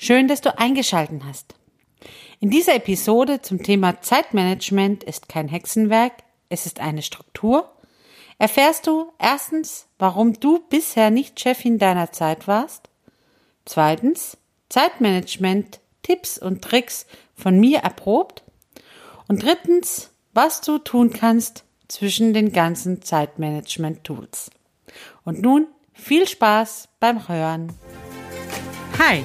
Schön, dass du eingeschalten hast. In dieser Episode zum Thema Zeitmanagement ist kein Hexenwerk, es ist eine Struktur. Erfährst du erstens, warum du bisher nicht Chefin deiner Zeit warst. Zweitens, Zeitmanagement, Tipps und Tricks von mir erprobt. Und drittens, was du tun kannst zwischen den ganzen Zeitmanagement-Tools. Und nun viel Spaß beim Hören. Hi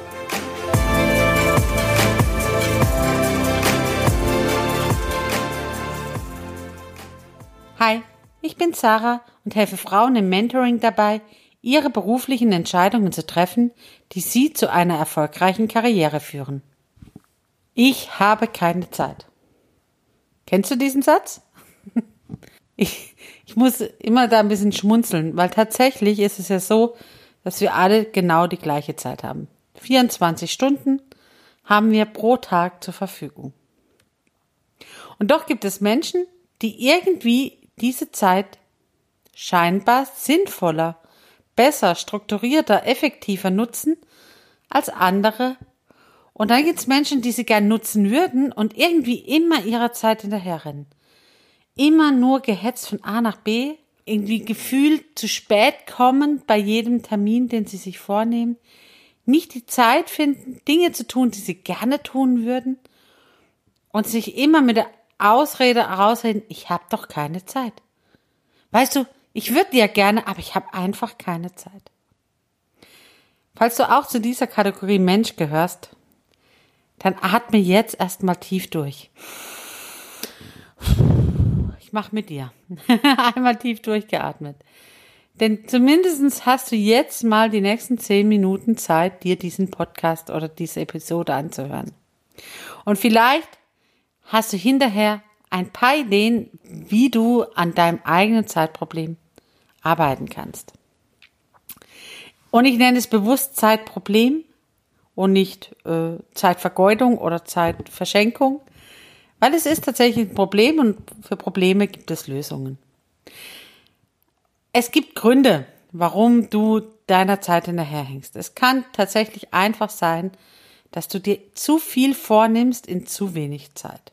Hi, ich bin Sarah und helfe Frauen im Mentoring dabei, ihre beruflichen Entscheidungen zu treffen, die sie zu einer erfolgreichen Karriere führen. Ich habe keine Zeit. Kennst du diesen Satz? Ich, ich muss immer da ein bisschen schmunzeln, weil tatsächlich ist es ja so, dass wir alle genau die gleiche Zeit haben. 24 Stunden haben wir pro Tag zur Verfügung. Und doch gibt es Menschen, die irgendwie diese Zeit scheinbar sinnvoller, besser, strukturierter, effektiver nutzen als andere. Und dann gibt es Menschen, die sie gern nutzen würden und irgendwie immer ihrer Zeit hinterherrennen. Immer nur gehetzt von A nach B, irgendwie gefühlt zu spät kommen bei jedem Termin, den sie sich vornehmen, nicht die Zeit finden, Dinge zu tun, die sie gerne tun würden und sich immer mit der Ausrede rausreden, ich habe doch keine Zeit. Weißt du, ich würde ja gerne, aber ich habe einfach keine Zeit. Falls du auch zu dieser Kategorie Mensch gehörst, dann atme jetzt erstmal tief durch. Ich mach mit dir. Einmal tief durchgeatmet. Denn zumindest hast du jetzt mal die nächsten zehn Minuten Zeit, dir diesen Podcast oder diese Episode anzuhören. Und vielleicht hast du hinterher ein paar Ideen, wie du an deinem eigenen Zeitproblem arbeiten kannst. Und ich nenne es bewusst Zeitproblem und nicht äh, Zeitvergeudung oder Zeitverschenkung, weil es ist tatsächlich ein Problem und für Probleme gibt es Lösungen. Es gibt Gründe, warum du deiner Zeit hinterherhängst. Es kann tatsächlich einfach sein, dass du dir zu viel vornimmst in zu wenig Zeit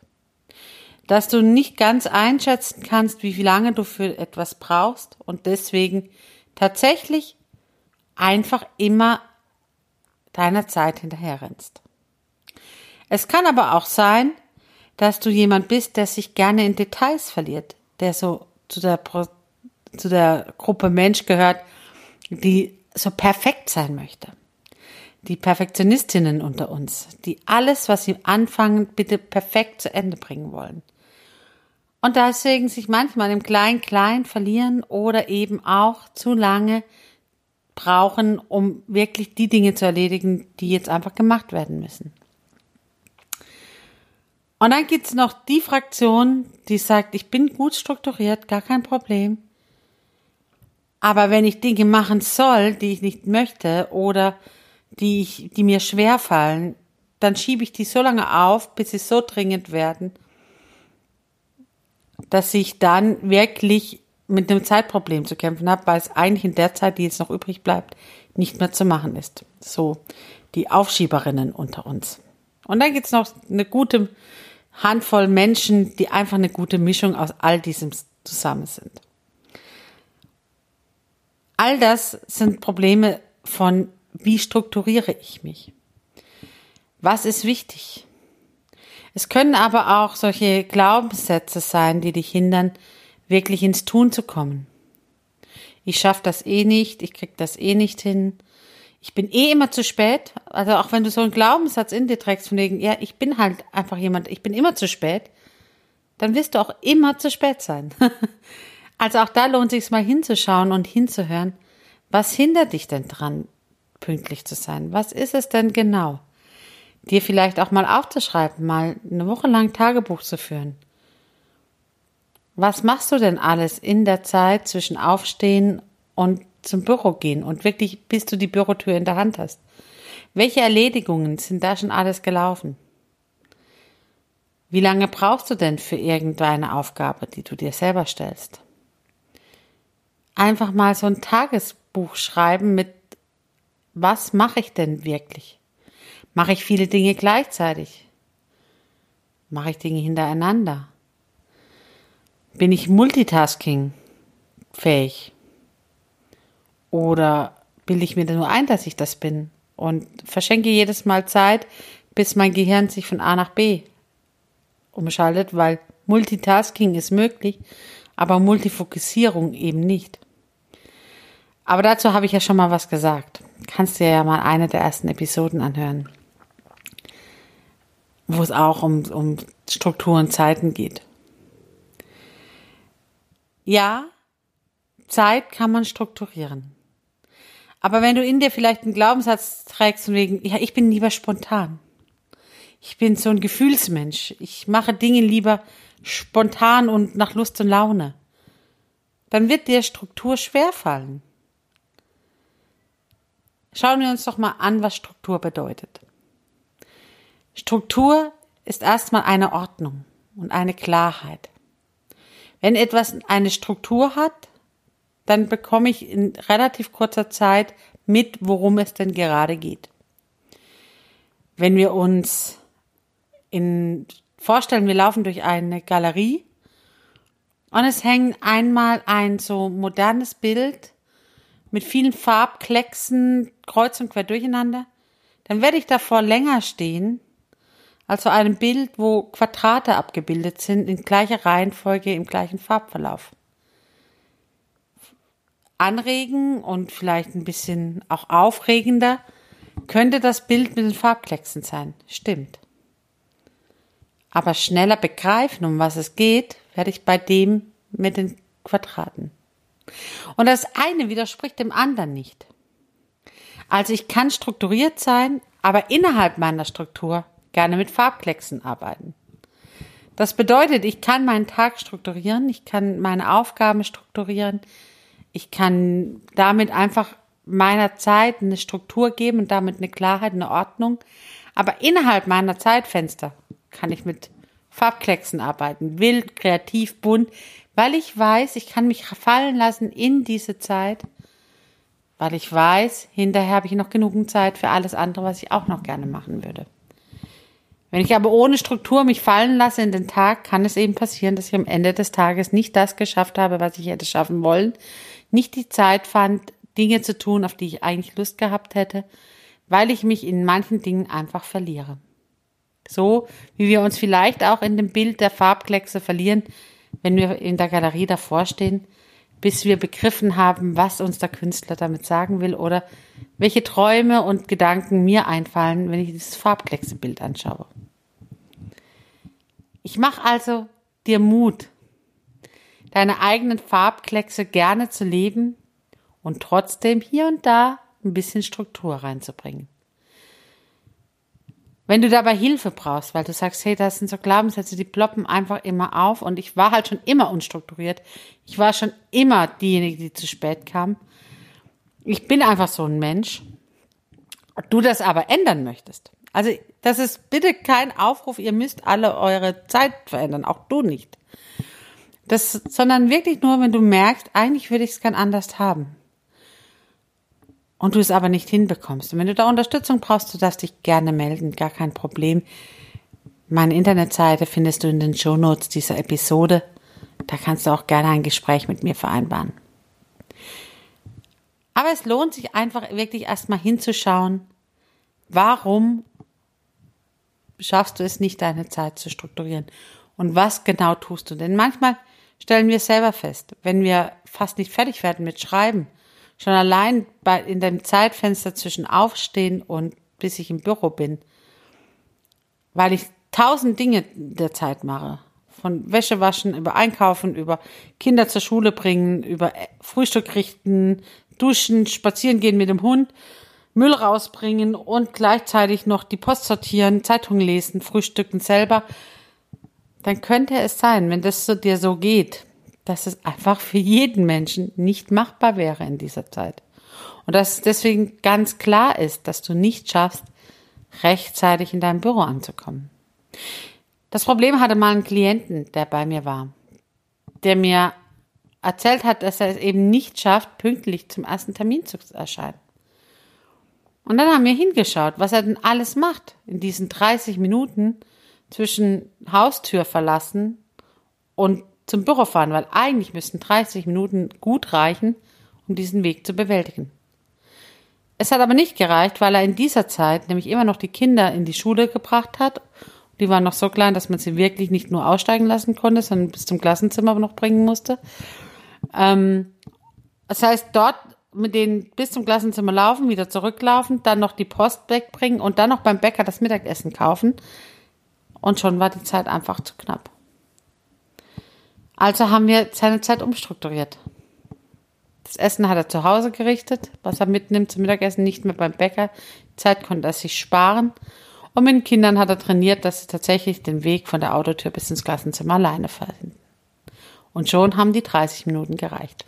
dass du nicht ganz einschätzen kannst, wie lange du für etwas brauchst und deswegen tatsächlich einfach immer deiner Zeit hinterherrennst. Es kann aber auch sein, dass du jemand bist, der sich gerne in Details verliert, der so zu der, zu der Gruppe Mensch gehört, die so perfekt sein möchte. Die Perfektionistinnen unter uns, die alles, was sie anfangen, bitte perfekt zu Ende bringen wollen. Und deswegen sich manchmal im Klein-Klein verlieren oder eben auch zu lange brauchen, um wirklich die Dinge zu erledigen, die jetzt einfach gemacht werden müssen. Und dann gibt's noch die Fraktion, die sagt, ich bin gut strukturiert, gar kein Problem. Aber wenn ich Dinge machen soll, die ich nicht möchte oder die, ich, die mir schwer fallen, dann schiebe ich die so lange auf, bis sie so dringend werden dass ich dann wirklich mit einem Zeitproblem zu kämpfen habe, weil es eigentlich in der Zeit, die jetzt noch übrig bleibt, nicht mehr zu machen ist. So die Aufschieberinnen unter uns. Und dann gibt's noch eine gute Handvoll Menschen, die einfach eine gute Mischung aus all diesem zusammen sind. All das sind Probleme von, wie strukturiere ich mich? Was ist wichtig? Es können aber auch solche Glaubenssätze sein, die dich hindern, wirklich ins Tun zu kommen. Ich schaffe das eh nicht, ich krieg das eh nicht hin. Ich bin eh immer zu spät. Also auch wenn du so einen Glaubenssatz in dir trägst von wegen, ja, ich bin halt einfach jemand, ich bin immer zu spät, dann wirst du auch immer zu spät sein. also auch da lohnt sich mal hinzuschauen und hinzuhören. Was hindert dich denn dran, pünktlich zu sein? Was ist es denn genau? Dir vielleicht auch mal aufzuschreiben, mal eine Woche lang Tagebuch zu führen. was machst du denn alles in der Zeit zwischen Aufstehen und zum Büro gehen und wirklich bis du die Bürotür in der Hand hast? Welche Erledigungen sind da schon alles gelaufen? Wie lange brauchst du denn für irgendeine Aufgabe, die du dir selber stellst? Einfach mal so ein Tagesbuch schreiben mit, was mache ich denn wirklich? Mache ich viele Dinge gleichzeitig? Mache ich Dinge hintereinander? Bin ich multitasking fähig? Oder bilde ich mir nur ein, dass ich das bin und verschenke jedes Mal Zeit, bis mein Gehirn sich von A nach B umschaltet, weil Multitasking ist möglich, aber Multifokussierung eben nicht. Aber dazu habe ich ja schon mal was gesagt. Kannst du ja mal eine der ersten Episoden anhören, wo es auch um, um Struktur und Zeiten geht. Ja, Zeit kann man strukturieren. Aber wenn du in dir vielleicht einen Glaubenssatz trägst von wegen, ja, ich bin lieber spontan. Ich bin so ein Gefühlsmensch. Ich mache Dinge lieber spontan und nach Lust und Laune. Dann wird dir Struktur schwerfallen. Schauen wir uns doch mal an, was Struktur bedeutet. Struktur ist erstmal eine Ordnung und eine Klarheit. Wenn etwas eine Struktur hat, dann bekomme ich in relativ kurzer Zeit mit, worum es denn gerade geht. Wenn wir uns in, vorstellen, wir laufen durch eine Galerie und es hängt einmal ein so modernes Bild mit vielen Farbklecksen kreuz und quer durcheinander, dann werde ich davor länger stehen als vor einem Bild, wo Quadrate abgebildet sind in gleicher Reihenfolge im gleichen Farbverlauf. Anregen und vielleicht ein bisschen auch aufregender könnte das Bild mit den Farbklecksen sein. Stimmt. Aber schneller begreifen, um was es geht, werde ich bei dem mit den Quadraten. Und das eine widerspricht dem anderen nicht. Also ich kann strukturiert sein, aber innerhalb meiner Struktur gerne mit Farbklecksen arbeiten. Das bedeutet, ich kann meinen Tag strukturieren, ich kann meine Aufgaben strukturieren, ich kann damit einfach meiner Zeit eine Struktur geben und damit eine Klarheit, eine Ordnung. Aber innerhalb meiner Zeitfenster kann ich mit Farbklecksen arbeiten, wild, kreativ, bunt, weil ich weiß, ich kann mich fallen lassen in diese Zeit, weil ich weiß, hinterher habe ich noch genug Zeit für alles andere, was ich auch noch gerne machen würde. Wenn ich aber ohne Struktur mich fallen lasse in den Tag, kann es eben passieren, dass ich am Ende des Tages nicht das geschafft habe, was ich hätte schaffen wollen, nicht die Zeit fand, Dinge zu tun, auf die ich eigentlich Lust gehabt hätte, weil ich mich in manchen Dingen einfach verliere. So wie wir uns vielleicht auch in dem Bild der Farbkleckse verlieren, wenn wir in der Galerie davor stehen, bis wir begriffen haben, was uns der Künstler damit sagen will oder welche Träume und Gedanken mir einfallen, wenn ich dieses Farbklecksebild anschaue. Ich mache also dir Mut, deine eigenen Farbkleckse gerne zu leben und trotzdem hier und da ein bisschen Struktur reinzubringen. Wenn du dabei Hilfe brauchst, weil du sagst, hey, das sind so Glaubenssätze, die ploppen einfach immer auf und ich war halt schon immer unstrukturiert. Ich war schon immer diejenige, die zu spät kam. Ich bin einfach so ein Mensch. Du das aber ändern möchtest. Also, das ist bitte kein Aufruf, ihr müsst alle eure Zeit verändern, auch du nicht. Das, sondern wirklich nur, wenn du merkst, eigentlich würde ich es gern anders haben und du es aber nicht hinbekommst. Und wenn du da Unterstützung brauchst, du darfst dich gerne melden, gar kein Problem. Meine Internetseite findest du in den Show Notes dieser Episode. Da kannst du auch gerne ein Gespräch mit mir vereinbaren. Aber es lohnt sich einfach wirklich erstmal hinzuschauen, warum schaffst du es nicht, deine Zeit zu strukturieren? Und was genau tust du? Denn manchmal stellen wir selber fest, wenn wir fast nicht fertig werden mit Schreiben, Schon allein bei, in dem Zeitfenster zwischen Aufstehen und bis ich im Büro bin, weil ich tausend Dinge der Zeit mache. Von Wäsche waschen, über Einkaufen, über Kinder zur Schule bringen, über Frühstück richten, duschen, spazieren gehen mit dem Hund, Müll rausbringen und gleichzeitig noch die Post sortieren, Zeitung lesen, frühstücken selber. Dann könnte es sein, wenn das so dir so geht, dass es einfach für jeden Menschen nicht machbar wäre in dieser Zeit. Und dass es deswegen ganz klar ist, dass du nicht schaffst, rechtzeitig in deinem Büro anzukommen. Das Problem hatte mal einen Klienten, der bei mir war, der mir erzählt hat, dass er es eben nicht schafft, pünktlich zum ersten Termin zu erscheinen. Und dann haben wir hingeschaut, was er denn alles macht in diesen 30 Minuten zwischen Haustür verlassen und zum Büro fahren, weil eigentlich müssten 30 Minuten gut reichen, um diesen Weg zu bewältigen. Es hat aber nicht gereicht, weil er in dieser Zeit nämlich immer noch die Kinder in die Schule gebracht hat. Die waren noch so klein, dass man sie wirklich nicht nur aussteigen lassen konnte, sondern bis zum Klassenzimmer noch bringen musste. Ähm, das heißt, dort mit denen bis zum Klassenzimmer laufen, wieder zurücklaufen, dann noch die Post wegbringen und dann noch beim Bäcker das Mittagessen kaufen. Und schon war die Zeit einfach zu knapp. Also haben wir seine Zeit umstrukturiert. Das Essen hat er zu Hause gerichtet, was er mitnimmt zum Mittagessen, nicht mehr beim Bäcker. Zeit konnte er sich sparen. Und mit den Kindern hat er trainiert, dass sie tatsächlich den Weg von der Autotür bis ins Klassenzimmer alleine finden. Und schon haben die 30 Minuten gereicht.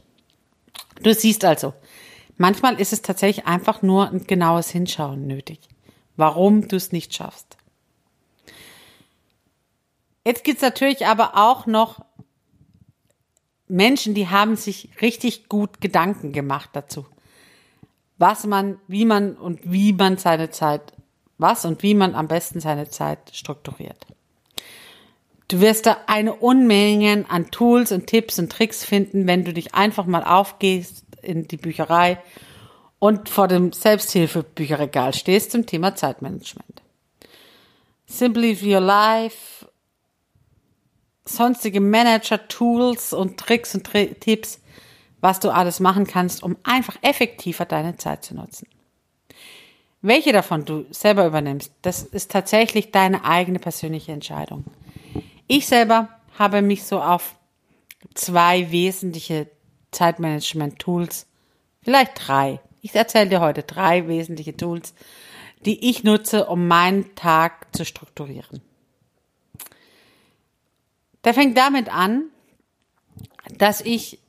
Du siehst also, manchmal ist es tatsächlich einfach nur ein genaues Hinschauen nötig, warum du es nicht schaffst. Jetzt gibt's natürlich aber auch noch Menschen, die haben sich richtig gut Gedanken gemacht dazu. Was man, wie man und wie man seine Zeit, was und wie man am besten seine Zeit strukturiert. Du wirst da eine Unmenge an Tools und Tipps und Tricks finden, wenn du dich einfach mal aufgehst in die Bücherei und vor dem Selbsthilfebücherregal stehst zum Thema Zeitmanagement. Simply Your Life, sonstige Manager-Tools und Tricks und Tri Tipps, was du alles machen kannst, um einfach effektiver deine Zeit zu nutzen. Welche davon du selber übernimmst, das ist tatsächlich deine eigene persönliche Entscheidung. Ich selber habe mich so auf zwei wesentliche Zeitmanagement-Tools, vielleicht drei. Ich erzähle dir heute drei wesentliche Tools, die ich nutze, um meinen Tag zu strukturieren. Der fängt damit an, dass ich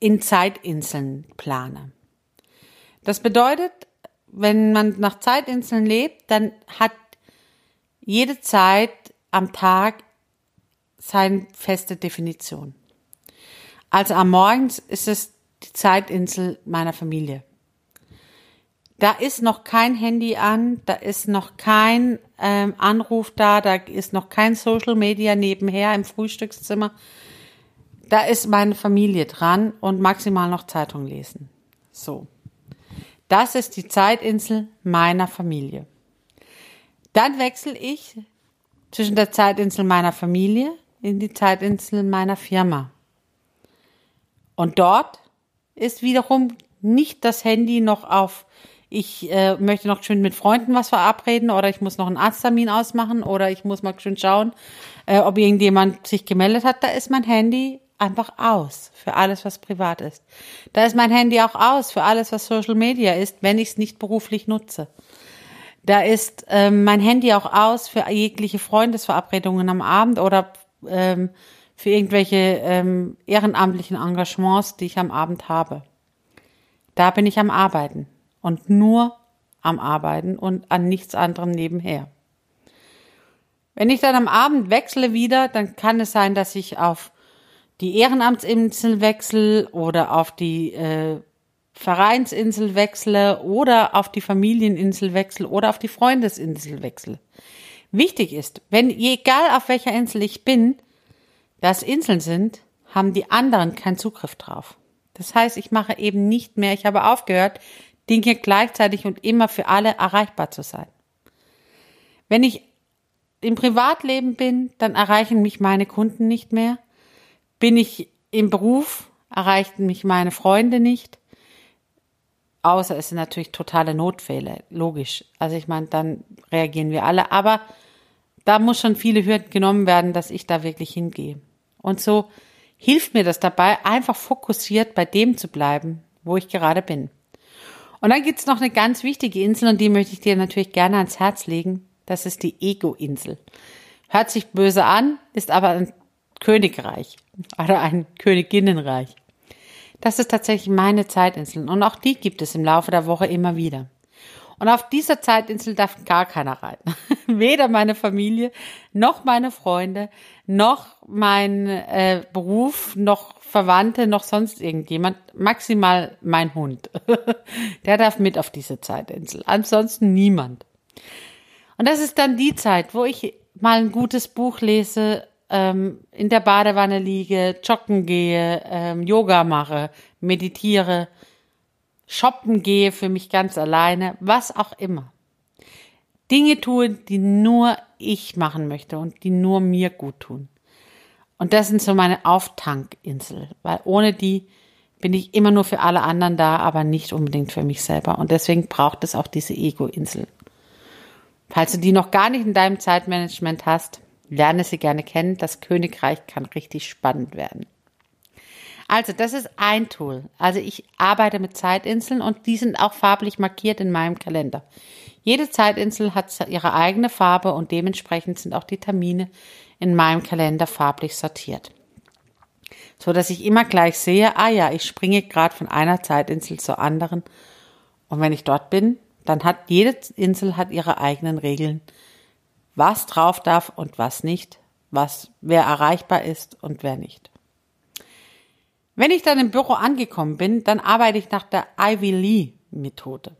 in Zeitinseln plane. Das bedeutet, wenn man nach Zeitinseln lebt, dann hat jede Zeit am Tag seine feste Definition. Also am Morgens ist es die Zeitinsel meiner Familie. Da ist noch kein Handy an, da ist noch kein ähm, Anruf da, da ist noch kein Social Media nebenher im Frühstückszimmer. Da ist meine Familie dran und maximal noch Zeitung lesen. So. Das ist die Zeitinsel meiner Familie. Dann wechsle ich zwischen der Zeitinsel meiner Familie in die Zeitinsel meiner Firma. Und dort ist wiederum nicht das Handy noch auf ich äh, möchte noch schön mit Freunden was verabreden oder ich muss noch einen Arzttermin ausmachen oder ich muss mal schön schauen, äh, ob irgendjemand sich gemeldet hat. Da ist mein Handy einfach aus für alles, was privat ist. Da ist mein Handy auch aus für alles, was Social Media ist, wenn ich es nicht beruflich nutze. Da ist ähm, mein Handy auch aus für jegliche Freundesverabredungen am Abend oder ähm, für irgendwelche ähm, ehrenamtlichen Engagements, die ich am Abend habe. Da bin ich am Arbeiten und nur am Arbeiten und an nichts anderem nebenher. Wenn ich dann am Abend wechsle wieder, dann kann es sein, dass ich auf die Ehrenamtsinsel wechsle oder auf die äh, Vereinsinsel wechsle oder auf die Familieninsel wechsle oder auf die Freundesinsel wechsle. Wichtig ist, wenn egal auf welcher Insel ich bin, das Inseln sind, haben die anderen keinen Zugriff drauf. Das heißt, ich mache eben nicht mehr, ich habe aufgehört, Dinge gleichzeitig und immer für alle erreichbar zu sein. Wenn ich im Privatleben bin, dann erreichen mich meine Kunden nicht mehr. Bin ich im Beruf, erreichen mich meine Freunde nicht. Außer es sind natürlich totale Notfälle, logisch. Also ich meine, dann reagieren wir alle. Aber da muss schon viele Hürden genommen werden, dass ich da wirklich hingehe. Und so hilft mir das dabei, einfach fokussiert bei dem zu bleiben, wo ich gerade bin. Und dann gibt's noch eine ganz wichtige Insel und die möchte ich dir natürlich gerne ans Herz legen. Das ist die Ego-Insel. Hört sich böse an, ist aber ein Königreich oder ein Königinnenreich. Das ist tatsächlich meine Zeitinsel und auch die gibt es im Laufe der Woche immer wieder. Und auf dieser Zeitinsel darf gar keiner rein. Weder meine Familie, noch meine Freunde, noch mein äh, Beruf, noch Verwandte, noch sonst irgendjemand. Maximal mein Hund. Der darf mit auf diese Zeitinsel. Ansonsten niemand. Und das ist dann die Zeit, wo ich mal ein gutes Buch lese, ähm, in der Badewanne liege, joggen gehe, ähm, Yoga mache, meditiere, shoppen gehe für mich ganz alleine, was auch immer. Dinge tue, die nur ich machen möchte und die nur mir gut tun. Und das sind so meine Auftankinsel, weil ohne die bin ich immer nur für alle anderen da, aber nicht unbedingt für mich selber. Und deswegen braucht es auch diese Ego-Insel. Falls du die noch gar nicht in deinem Zeitmanagement hast, lerne sie gerne kennen. Das Königreich kann richtig spannend werden. Also, das ist ein Tool. Also, ich arbeite mit Zeitinseln und die sind auch farblich markiert in meinem Kalender. Jede Zeitinsel hat ihre eigene Farbe und dementsprechend sind auch die Termine in meinem Kalender farblich sortiert. So dass ich immer gleich sehe, ah ja, ich springe gerade von einer Zeitinsel zur anderen. Und wenn ich dort bin, dann hat jede Insel hat ihre eigenen Regeln, was drauf darf und was nicht, was wer erreichbar ist und wer nicht. Wenn ich dann im Büro angekommen bin, dann arbeite ich nach der Ivy Lee Methode.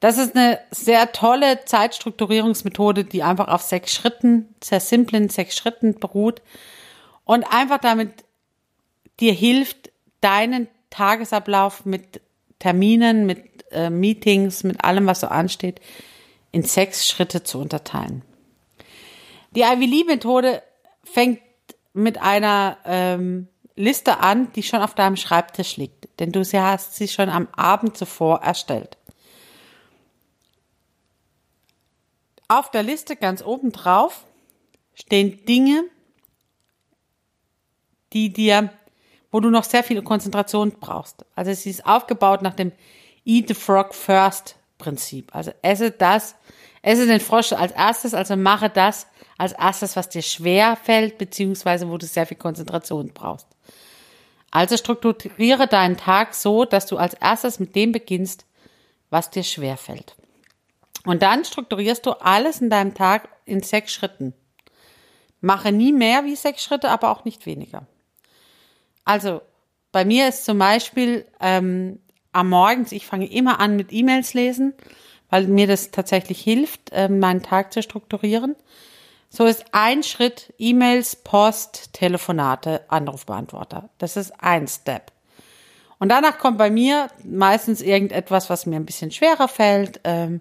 Das ist eine sehr tolle Zeitstrukturierungsmethode, die einfach auf sechs Schritten, sehr simplen sechs Schritten beruht und einfach damit dir hilft, deinen Tagesablauf mit Terminen, mit äh, Meetings, mit allem, was so ansteht, in sechs Schritte zu unterteilen. Die Ivy Lee Methode fängt mit einer ähm, Liste an, die schon auf deinem Schreibtisch liegt, denn du hast sie schon am Abend zuvor erstellt. Auf der Liste ganz oben drauf stehen Dinge, die dir, wo du noch sehr viel Konzentration brauchst. Also sie ist aufgebaut nach dem Eat the Frog First Prinzip. Also esse das, esse den Frosch als erstes, also mache das als erstes, was dir schwer fällt, beziehungsweise wo du sehr viel Konzentration brauchst. Also strukturiere deinen Tag so, dass du als erstes mit dem beginnst, was dir schwer fällt. Und dann strukturierst du alles in deinem Tag in sechs Schritten. Mache nie mehr wie sechs Schritte, aber auch nicht weniger. Also bei mir ist zum Beispiel ähm, am Morgens, ich fange immer an mit E-Mails lesen, weil mir das tatsächlich hilft, ähm, meinen Tag zu strukturieren. So ist ein Schritt E-Mails, Post, Telefonate, Anrufbeantworter. Das ist ein Step. Und danach kommt bei mir meistens irgendetwas, was mir ein bisschen schwerer fällt. Ähm,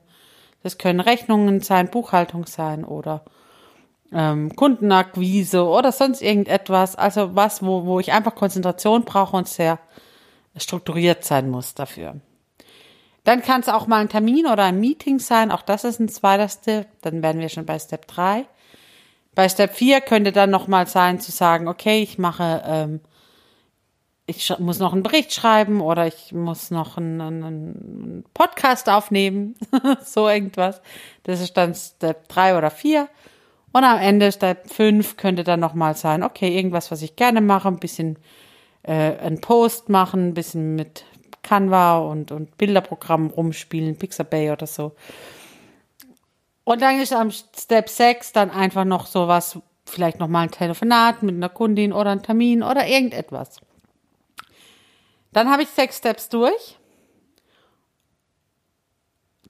das können Rechnungen sein, Buchhaltung sein oder ähm, Kundenakquise oder sonst irgendetwas. Also was, wo, wo ich einfach Konzentration brauche und sehr strukturiert sein muss dafür. Dann kann es auch mal ein Termin oder ein Meeting sein. Auch das ist ein zweiter Step. Dann werden wir schon bei Step 3. Bei Step 4 könnte dann nochmal sein zu sagen, okay, ich mache, ähm, ich muss noch einen Bericht schreiben oder ich muss noch einen, einen Podcast aufnehmen. so irgendwas. Das ist dann Step 3 oder 4. Und am Ende Step 5 könnte dann nochmal sein, okay, irgendwas, was ich gerne mache, ein bisschen äh, einen Post machen, ein bisschen mit Canva und, und Bilderprogramm rumspielen, Pixabay oder so. Und dann ist am Step 6 dann einfach noch sowas, vielleicht nochmal ein Telefonat mit einer Kundin oder ein Termin oder irgendetwas. Dann habe ich sechs Steps durch.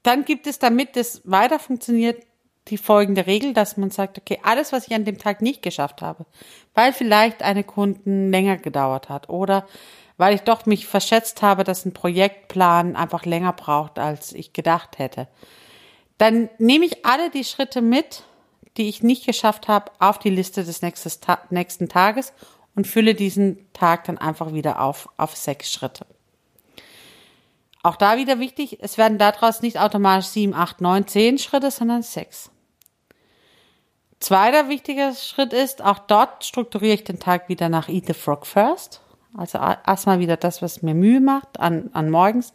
Dann gibt es, damit es weiter funktioniert, die folgende Regel, dass man sagt, okay, alles, was ich an dem Tag nicht geschafft habe, weil vielleicht eine Kunden länger gedauert hat oder weil ich doch mich verschätzt habe, dass ein Projektplan einfach länger braucht, als ich gedacht hätte, dann nehme ich alle die Schritte mit, die ich nicht geschafft habe, auf die Liste des nächsten Tages und fülle diesen Tag dann einfach wieder auf, auf sechs Schritte. Auch da wieder wichtig, es werden daraus nicht automatisch sieben, acht, neun, zehn Schritte, sondern sechs. Zweiter wichtiger Schritt ist, auch dort strukturiere ich den Tag wieder nach Eat the Frog First. Also erstmal wieder das, was mir Mühe macht an, an morgens.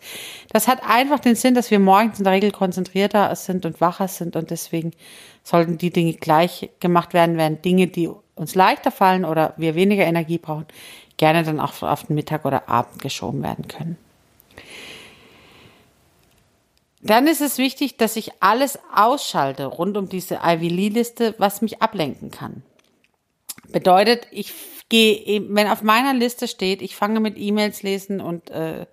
Das hat einfach den Sinn, dass wir morgens in der Regel konzentrierter sind und wacher sind und deswegen sollten die Dinge gleich gemacht werden, während Dinge, die uns leichter fallen oder wir weniger Energie brauchen, gerne dann auch auf den Mittag oder Abend geschoben werden können. Dann ist es wichtig, dass ich alles ausschalte rund um diese Ivy Lee-Liste, was mich ablenken kann. Bedeutet, ich gehe, wenn auf meiner Liste steht, ich fange mit E-Mails lesen und äh,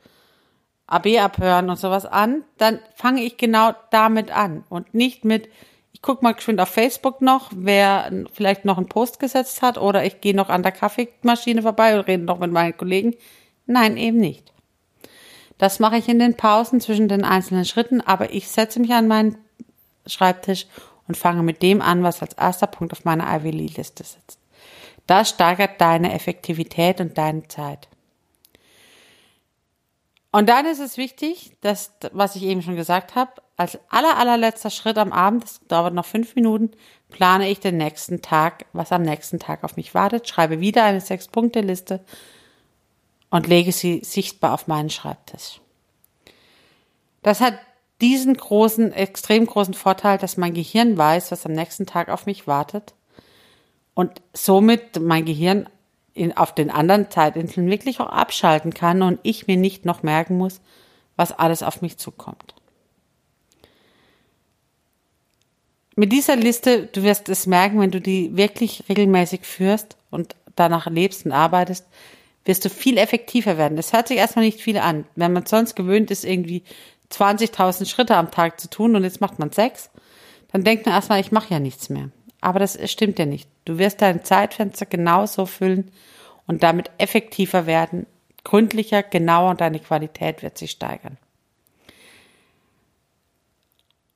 AB abhören und sowas an, dann fange ich genau damit an und nicht mit, ich gucke mal geschwind auf Facebook noch, wer vielleicht noch einen Post gesetzt hat oder ich gehe noch an der Kaffeemaschine vorbei und rede noch mit meinen Kollegen. Nein, eben nicht. Das mache ich in den Pausen zwischen den einzelnen Schritten, aber ich setze mich an meinen Schreibtisch und fange mit dem an, was als erster Punkt auf meiner Ivy Lee-Liste sitzt. Das steigert deine Effektivität und deine Zeit. Und dann ist es wichtig, dass, was ich eben schon gesagt habe, als aller, allerletzter Schritt am Abend, das dauert noch fünf Minuten, plane ich den nächsten Tag, was am nächsten Tag auf mich wartet, schreibe wieder eine Sechs-Punkte-Liste und lege sie sichtbar auf meinen Schreibtisch. Das hat diesen großen, extrem großen Vorteil, dass mein Gehirn weiß, was am nächsten Tag auf mich wartet und somit mein Gehirn in, auf den anderen Zeitinseln wirklich auch abschalten kann und ich mir nicht noch merken muss, was alles auf mich zukommt. Mit dieser Liste, du wirst es merken, wenn du die wirklich regelmäßig führst und danach lebst und arbeitest, wirst du viel effektiver werden. Es hört sich erstmal nicht viel an. Wenn man sonst gewöhnt ist, irgendwie 20.000 Schritte am Tag zu tun und jetzt macht man sechs, dann denkt man erstmal, ich mache ja nichts mehr. Aber das stimmt ja nicht. Du wirst dein Zeitfenster genauso füllen und damit effektiver werden, gründlicher, genauer und deine Qualität wird sich steigern.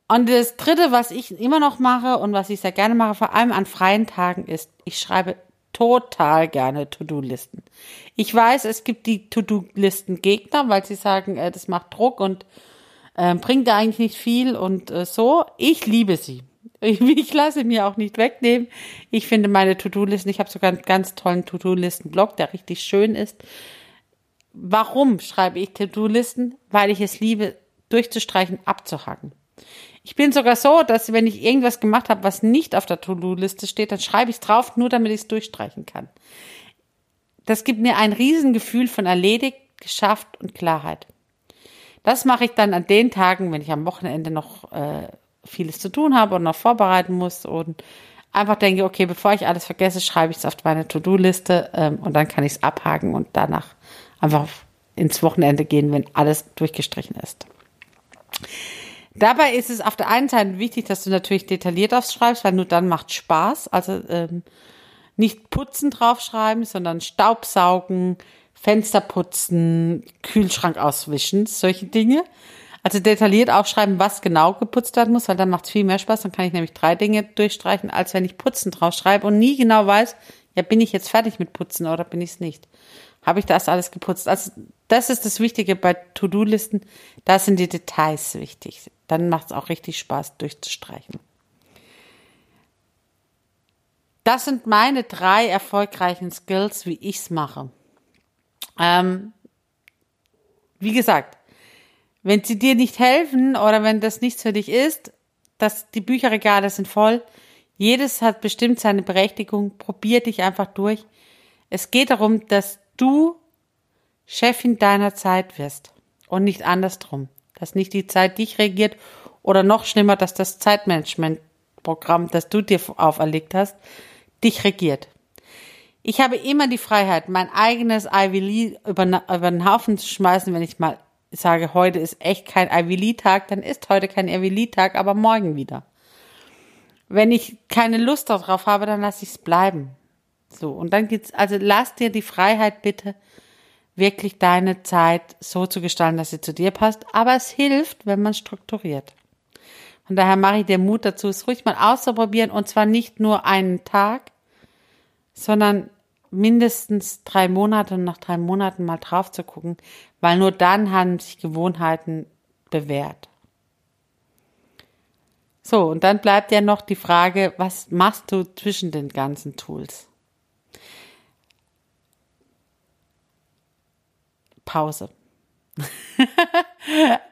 Und das dritte, was ich immer noch mache und was ich sehr gerne mache, vor allem an freien Tagen, ist, ich schreibe total gerne To-Do-Listen. Ich weiß, es gibt die To-Do-Listen-Gegner, weil sie sagen, äh, das macht Druck und äh, bringt eigentlich nicht viel und äh, so. Ich liebe sie. Ich, lasse mir auch nicht wegnehmen. Ich finde meine To-Do-Listen, ich habe sogar einen ganz tollen To-Do-Listen-Blog, der richtig schön ist. Warum schreibe ich To-Do-Listen? Weil ich es liebe, durchzustreichen, abzuhaken. Ich bin sogar so, dass wenn ich irgendwas gemacht habe, was nicht auf der To-Do-Liste steht, dann schreibe ich es drauf, nur damit ich es durchstreichen kann. Das gibt mir ein Riesengefühl von erledigt, geschafft und Klarheit. Das mache ich dann an den Tagen, wenn ich am Wochenende noch äh, vieles zu tun habe und noch vorbereiten muss und einfach denke, okay, bevor ich alles vergesse, schreibe ich es auf meine To-Do-Liste ähm, und dann kann ich es abhaken und danach einfach ins Wochenende gehen, wenn alles durchgestrichen ist. Dabei ist es auf der einen Seite wichtig, dass du natürlich detailliert aufschreibst, weil nur dann macht Spaß. Also ähm, nicht putzen draufschreiben, sondern Staubsaugen, Fenster putzen, Kühlschrank auswischen, solche Dinge. Also detailliert aufschreiben, was genau geputzt werden muss, weil dann macht es viel mehr Spaß. Dann kann ich nämlich drei Dinge durchstreichen, als wenn ich putzen draufschreibe und nie genau weiß, ja, bin ich jetzt fertig mit putzen oder bin ich es nicht? Habe ich das alles geputzt? Also das ist das Wichtige bei To-Do-Listen. Da sind die Details wichtig. Dann macht es auch richtig Spaß durchzustreichen. Das sind meine drei erfolgreichen Skills, wie ich's mache. Ähm, wie gesagt, wenn sie dir nicht helfen oder wenn das nichts für dich ist, dass die Bücherregale sind voll. Jedes hat bestimmt seine Berechtigung. Probier dich einfach durch. Es geht darum, dass du Chefin deiner Zeit wirst und nicht andersrum. Dass nicht die Zeit dich regiert oder noch schlimmer, dass das Zeitmanagementprogramm, das du dir auferlegt hast, dich regiert. Ich habe immer die Freiheit, mein eigenes Ivy Lee über, über den Haufen zu schmeißen, wenn ich mal sage, heute ist echt kein Ivy Lee Tag, dann ist heute kein Ivy Lee Tag, aber morgen wieder. Wenn ich keine Lust darauf habe, dann lasse ich es bleiben. So, und dann geht's, also lass dir die Freiheit bitte, wirklich deine Zeit so zu gestalten, dass sie zu dir passt. Aber es hilft, wenn man strukturiert. Von daher mache ich dir Mut dazu, es ruhig mal auszuprobieren und zwar nicht nur einen Tag, sondern mindestens drei Monate und nach drei Monaten mal drauf zu gucken, weil nur dann haben sich Gewohnheiten bewährt. So, und dann bleibt ja noch die Frage, was machst du zwischen den ganzen Tools? Pause.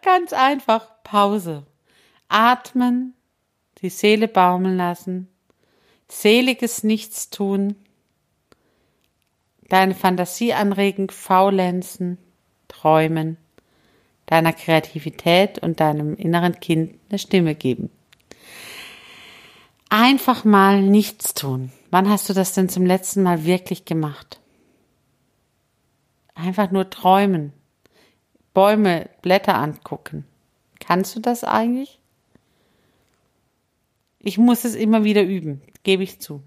Ganz einfach Pause. Atmen, die Seele baumeln lassen, seliges Nichtstun, deine Fantasie anregen, faulenzen, träumen, deiner Kreativität und deinem inneren Kind eine Stimme geben. Einfach mal nichts tun. Wann hast du das denn zum letzten Mal wirklich gemacht? Einfach nur träumen. Bäume, Blätter angucken. Kannst du das eigentlich? Ich muss es immer wieder üben, gebe ich zu.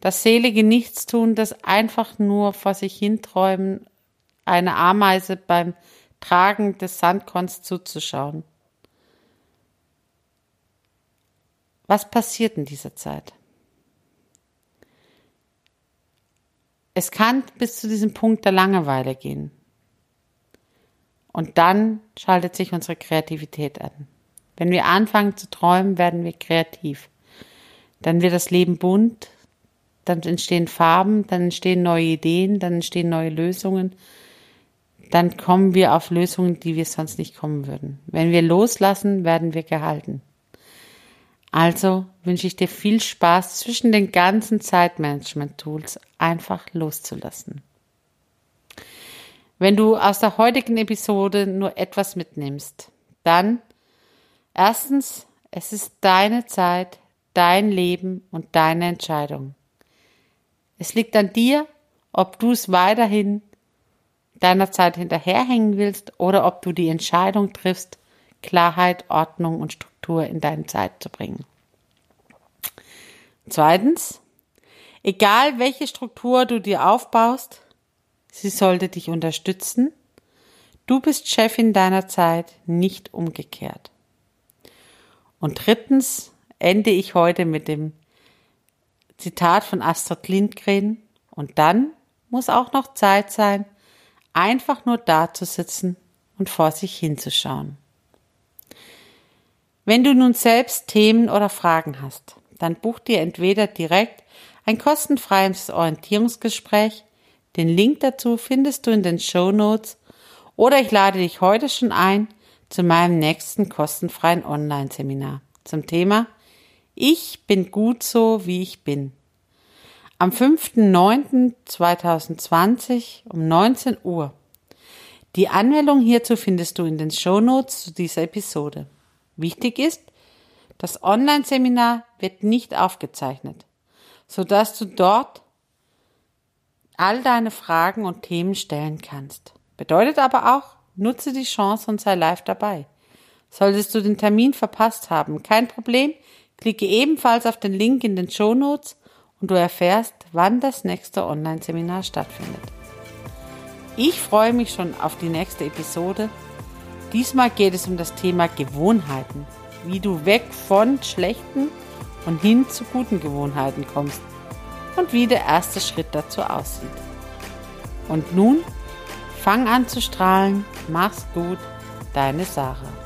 Das selige Nichtstun, das einfach nur vor sich hinträumen, eine Ameise beim Tragen des Sandkorns zuzuschauen. Was passiert in dieser Zeit? Es kann bis zu diesem Punkt der Langeweile gehen. Und dann schaltet sich unsere Kreativität an. Wenn wir anfangen zu träumen, werden wir kreativ. Dann wird das Leben bunt, dann entstehen Farben, dann entstehen neue Ideen, dann entstehen neue Lösungen. Dann kommen wir auf Lösungen, die wir sonst nicht kommen würden. Wenn wir loslassen, werden wir gehalten. Also wünsche ich dir viel Spaß zwischen den ganzen Zeitmanagement-Tools einfach loszulassen. Wenn du aus der heutigen Episode nur etwas mitnimmst, dann erstens, es ist deine Zeit, dein Leben und deine Entscheidung. Es liegt an dir, ob du es weiterhin deiner Zeit hinterherhängen willst oder ob du die Entscheidung triffst, Klarheit, Ordnung und Struktur in deine Zeit zu bringen. Zweitens, egal welche Struktur du dir aufbaust, sie sollte dich unterstützen. Du bist Chefin deiner Zeit, nicht umgekehrt. Und drittens ende ich heute mit dem Zitat von Astrid Lindgren. Und dann muss auch noch Zeit sein, einfach nur da zu sitzen und vor sich hinzuschauen. Wenn du nun selbst Themen oder Fragen hast, dann buch dir entweder direkt ein kostenfreies Orientierungsgespräch. Den Link dazu findest du in den Show Notes oder ich lade dich heute schon ein zu meinem nächsten kostenfreien Online-Seminar zum Thema Ich bin gut so, wie ich bin. Am 5.9.2020 um 19 Uhr. Die Anmeldung hierzu findest du in den Show Notes zu dieser Episode. Wichtig ist, das Online-Seminar wird nicht aufgezeichnet, sodass du dort all deine Fragen und Themen stellen kannst. Bedeutet aber auch, nutze die Chance und sei live dabei. Solltest du den Termin verpasst haben, kein Problem, klicke ebenfalls auf den Link in den Show Notes und du erfährst, wann das nächste Online-Seminar stattfindet. Ich freue mich schon auf die nächste Episode Diesmal geht es um das Thema Gewohnheiten, wie du weg von schlechten und hin zu guten Gewohnheiten kommst und wie der erste Schritt dazu aussieht. Und nun fang an zu strahlen, mach's gut, deine Sarah.